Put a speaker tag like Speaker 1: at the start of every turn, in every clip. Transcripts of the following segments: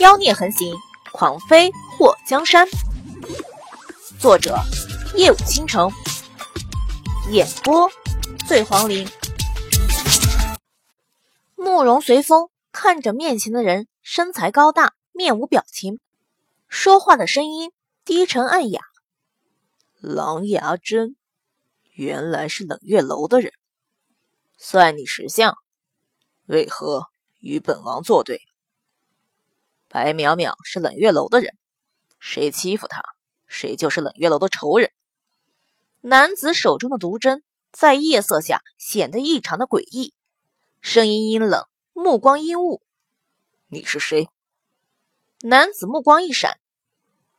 Speaker 1: 妖孽横行，狂飞祸江山。作者：夜舞倾城，演播：醉黄林。慕容随风看着面前的人，身材高大，面无表情，说话的声音低沉暗哑。
Speaker 2: 狼牙针，原来是冷月楼的人，算你识相。为何与本王作对？白淼淼是冷月楼的人，谁欺负她，谁就是冷月楼的仇人。
Speaker 1: 男子手中的毒针在夜色下显得异常的诡异，声音阴冷，目光阴雾。
Speaker 2: 你是谁？
Speaker 1: 男子目光一闪，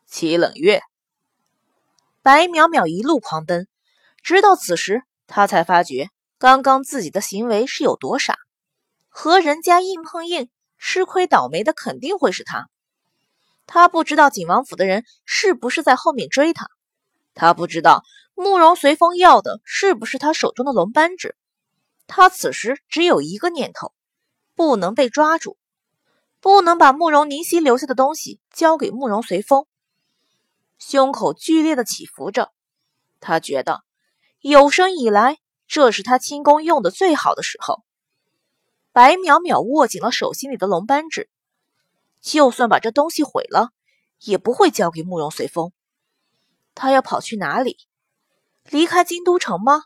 Speaker 2: 齐冷月。
Speaker 1: 白淼淼一路狂奔，直到此时，他才发觉刚刚自己的行为是有多傻。和人家硬碰硬，吃亏倒霉的肯定会是他。他不知道景王府的人是不是在后面追他，他不知道慕容随风要的是不是他手中的龙扳指。他此时只有一个念头：不能被抓住，不能把慕容宁熙留下的东西交给慕容随风。胸口剧烈的起伏着，他觉得有生以来这是他轻功用的最好的时候。白淼淼握紧了手心里的龙扳指，就算把这东西毁了，也不会交给慕容随风。他要跑去哪里？离开京都城吗？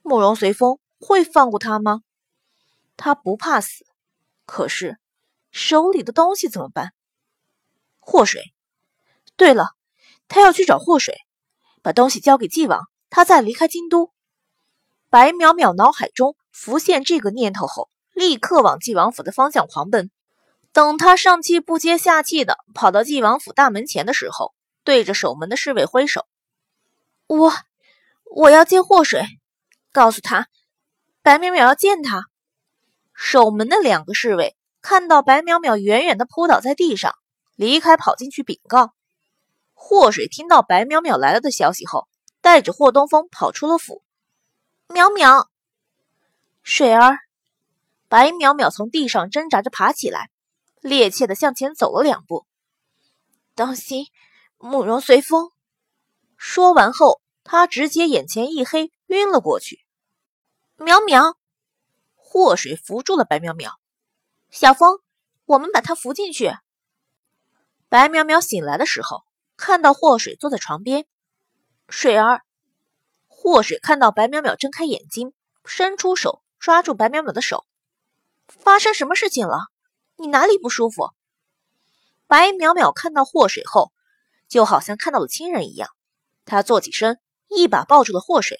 Speaker 1: 慕容随风会放过他吗？他不怕死，可是手里的东西怎么办？祸水。对了，他要去找祸水，把东西交给纪王，他再离开京都。白淼淼脑海中浮现这个念头后。立刻往纪王府的方向狂奔。等他上气不接下气的跑到纪王府大门前的时候，对着守门的侍卫挥手：“我我要见祸水，告诉他白淼淼要见他。”守门的两个侍卫看到白淼淼远远的扑倒在地上，离开跑进去禀告。祸水听到白淼淼来了的消息后，带着霍东风跑出了府。淼淼，水儿。白淼淼从地上挣扎着爬起来，趔趄的向前走了两步。当心，慕容随风！说完后，他直接眼前一黑，晕了过去。淼淼，祸水扶住了白淼淼。小风，我们把他扶进去。白淼淼醒来的时候，看到祸水坐在床边。水儿，祸水看到白淼淼睁开眼睛，伸出手抓住白淼淼的手。发生什么事情了？你哪里不舒服？白淼淼看到祸水后，就好像看到了亲人一样。她坐起身，一把抱住了祸水。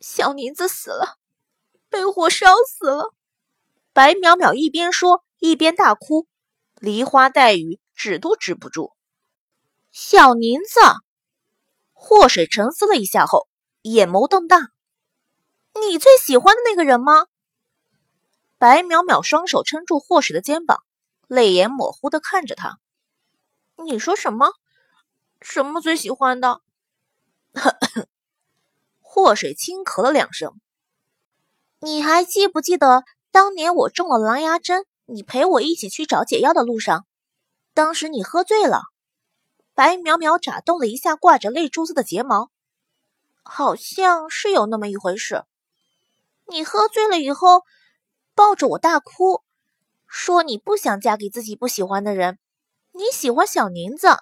Speaker 1: 小宁子死了，被火烧死了。白淼淼一边说一边大哭，梨花带雨，止都止不住。小宁子，祸水沉思了一下后，眼眸瞪大：“你最喜欢的那个人吗？”白淼淼双手撑住祸水的肩膀，泪眼模糊的看着他。你说什么？什么最喜欢的？祸水轻咳了两声。你还记不记得当年我中了狼牙针，你陪我一起去找解药的路上，当时你喝醉了。白淼淼眨动了一下挂着泪珠子的睫毛，好像是有那么一回事。你喝醉了以后。抱着我大哭，说你不想嫁给自己不喜欢的人，你喜欢小宁子，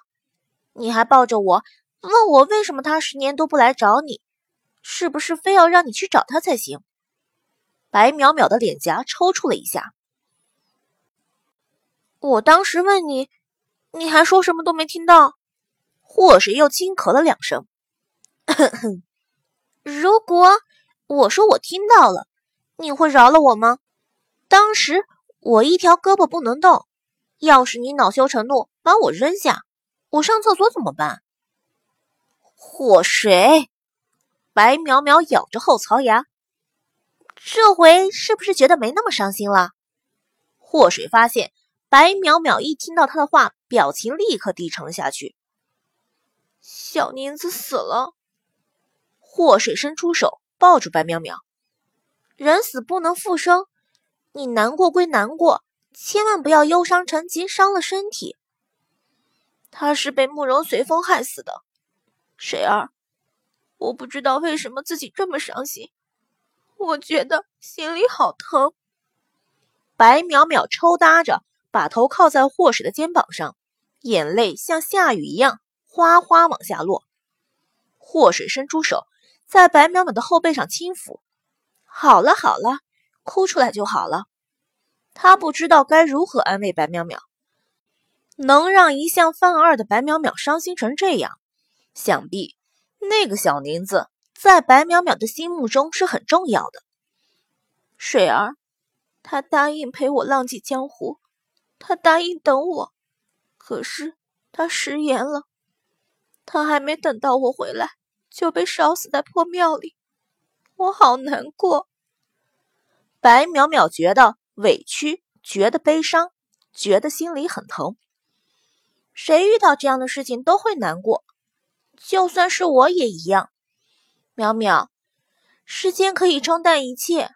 Speaker 1: 你还抱着我问我为什么他十年都不来找你，是不是非要让你去找他才行？白淼淼的脸颊抽搐了一下。我当时问你，你还说什么都没听到。祸水又轻咳了两声。如果我说我听到了，你会饶了我吗？当时我一条胳膊不能动，要是你恼羞成怒把我扔下，我上厕所怎么办？祸水，白淼淼咬着后槽牙，这回是不是觉得没那么伤心了？祸水发现白淼淼一听到他的话，表情立刻低沉下去。小宁子死了，祸水伸出手抱住白淼淼，人死不能复生。你难过归难过，千万不要忧伤成疾，伤了身体。他是被慕容随风害死的，水儿，我不知道为什么自己这么伤心，我觉得心里好疼。
Speaker 2: 白淼淼抽搭着，把头靠在霍水的肩膀上，眼泪像下雨一样哗哗往下落。霍水伸出手，在白淼淼的后背上轻抚。好了好了，哭出来就好了。他不知道该如何安慰白淼淼，能让一向犯二的白淼淼伤心成这样，想必那个小宁子在白淼淼的心目中是很重要的。
Speaker 1: 水儿，他答应陪我浪迹江湖，他答应等我，可是他食言了，他还没等到我回来就被烧死在破庙里，我好难过。
Speaker 2: 白淼淼觉得。委屈，觉得悲伤，觉得心里很疼。
Speaker 1: 谁遇到这样的事情都会难过，就算是我也一样。淼淼，时间可以冲淡一切，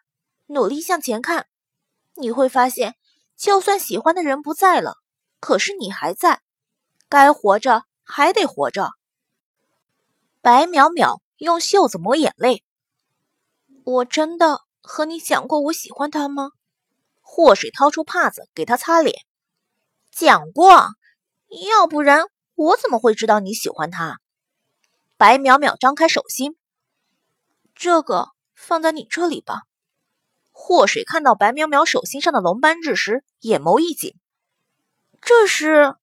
Speaker 1: 努力向前看，你会发现，就算喜欢的人不在了，可是你还在，该活着还得活着。
Speaker 2: 白淼淼用袖子抹眼泪。
Speaker 1: 我真的和你讲过我喜欢他吗？
Speaker 2: 霍水掏出帕子给他擦脸，
Speaker 1: 讲过，要不然我怎么会知道你喜欢他？
Speaker 2: 白淼淼张开手心，
Speaker 1: 这个放在你这里吧。
Speaker 2: 霍水看到白淼淼手心上的龙斑痣时，眼眸一紧，
Speaker 1: 这是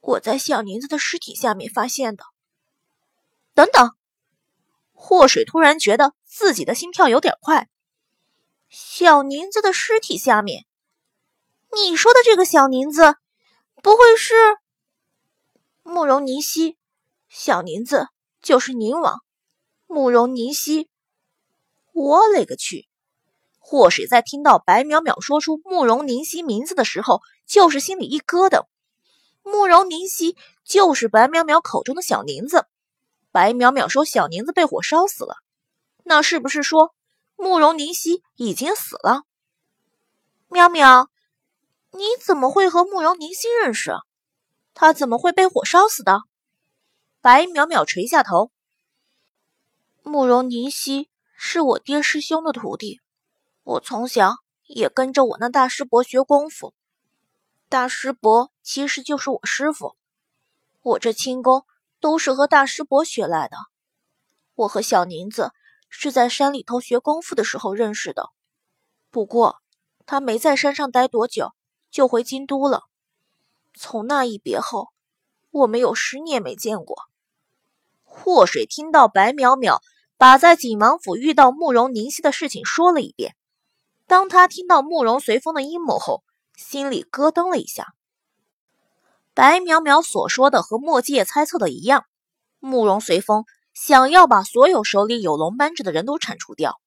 Speaker 1: 我在小宁子的尸体下面发现的。
Speaker 2: 等等，霍水突然觉得自己的心跳有点快。
Speaker 1: 小宁子的尸体下面，你说的这个小宁子，不会是慕容凝曦？小宁子就是宁王，慕容凝曦。
Speaker 2: 我勒个去！霍水在听到白淼淼说出慕容凝曦名字的时候，就是心里一咯噔。慕容凝曦就是白淼淼口中的小宁子。白淼淼说小宁子被火烧死了，那是不是说？慕容凝曦已经死了。
Speaker 1: 喵喵，你怎么会和慕容凝曦认识？他怎么会被火烧死的？
Speaker 2: 白淼淼垂下头。
Speaker 1: 慕容凝曦是我爹师兄的徒弟，我从小也跟着我那大师伯学功夫。大师伯其实就是我师傅，我这轻功都是和大师伯学来的。我和小宁子。是在山里头学功夫的时候认识的，不过他没在山上待多久，就回京都了。从那一别后，我们有十年没见过。
Speaker 2: 祸水听到白淼淼把在景王府遇到慕容凝曦的事情说了一遍，当他听到慕容随风的阴谋后，心里咯噔了一下。白淼淼所说的和墨界猜测的一样，慕容随风。想要把所有手里有龙扳指的人都铲除掉，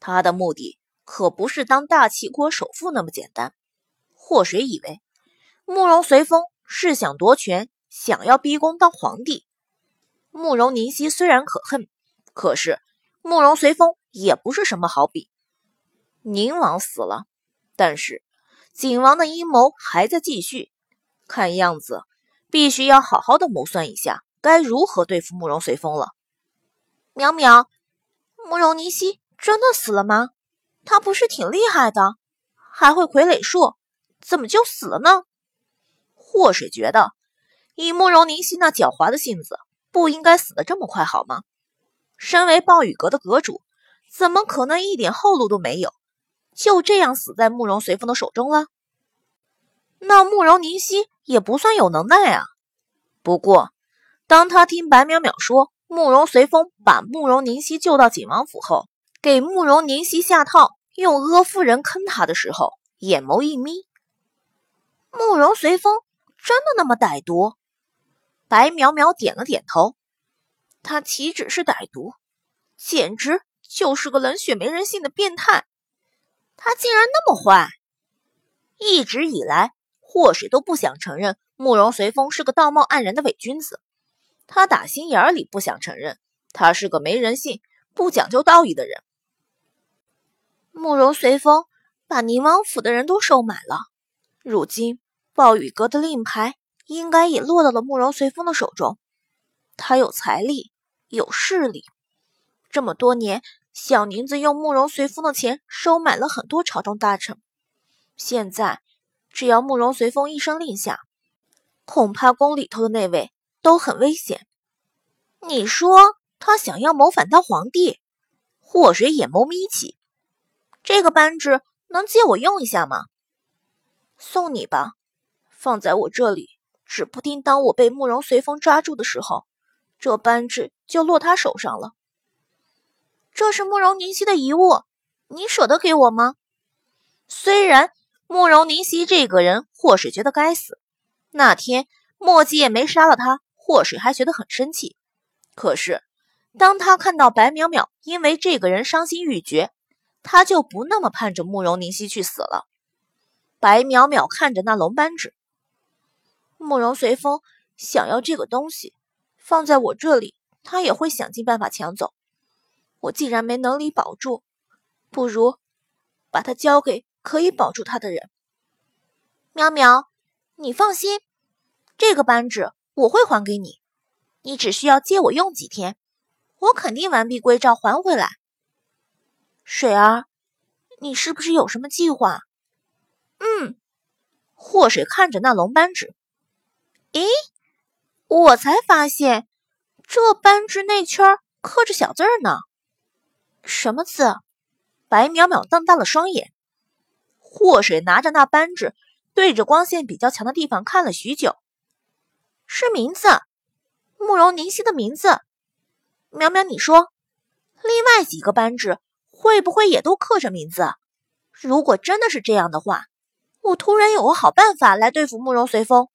Speaker 2: 他的目的可不是当大齐国首富那么简单。祸水以为慕容随风是想夺权，想要逼宫当皇帝。慕容凝曦虽然可恨，可是慕容随风也不是什么好比。宁王死了，但是景王的阴谋还在继续，看样子必须要好好的谋算一下该如何对付慕容随风了。
Speaker 1: 淼淼，慕容凝曦真的死了吗？他不是挺厉害的，还会傀儡术，怎么就死了呢？
Speaker 2: 祸水觉得，以慕容凝曦那狡猾的性子，不应该死得这么快，好吗？身为暴雨阁的阁主，怎么可能一点后路都没有，就这样死在慕容随风的手中了？那慕容凝曦也不算有能耐啊。不过，当他听白淼淼说。慕容随风把慕容凝曦救到景王府后，给慕容凝曦下套，用阿夫人坑他的时候，眼眸一眯。
Speaker 1: 慕容随风真的那么歹毒？
Speaker 2: 白淼淼点了点头。
Speaker 1: 他岂止是歹毒，简直就是个冷血没人性的变态。他竟然那么坏！
Speaker 2: 一直以来，祸水都不想承认慕容随风是个道貌岸然的伪君子。他打心眼里不想承认，他是个没人性、不讲究道义的人。
Speaker 1: 慕容随风把宁王府的人都收买了。如今暴雨阁的令牌应该也落到了慕容随风的手中。他有财力，有势力，这么多年，小宁子用慕容随风的钱收买了很多朝中大臣。现在，只要慕容随风一声令下，恐怕宫里头的那位都很危险。你说他想要谋反当皇帝，祸水眼眸眯起，这个扳指能借我用一下吗？送你吧，放在我这里，指不定当我被慕容随风抓住的时候，这扳指就落他手上了。这是慕容宁熙的遗物，你舍得给我吗？虽然慕容宁熙这个人，祸水觉得该死，那天墨迹也没杀了他，祸水还觉得很生气。可是，当他看到白淼淼因为这个人伤心欲绝，他就不那么盼着慕容凝曦去死了。白淼淼看着那龙扳指，慕容随风想要这个东西，放在我这里，他也会想尽办法抢走。我既然没能力保住，不如把它交给可以保住他的人。淼淼，你放心，这个扳指我会还给你。你只需要借我用几天，我肯定完璧归赵还回来。水儿，你是不是有什么计划？嗯，祸水看着那龙扳指，咦，我才发现这扳指内圈刻着小字呢。什么字？白淼淼瞪大了双眼。祸水拿着那扳指，对着光线比较强的地方看了许久，是名字。慕容宁夕的名字，苗苗，你说，另外几个扳指会不会也都刻着名字？如果真的是这样的话，我突然有个好办法来对付慕容随风。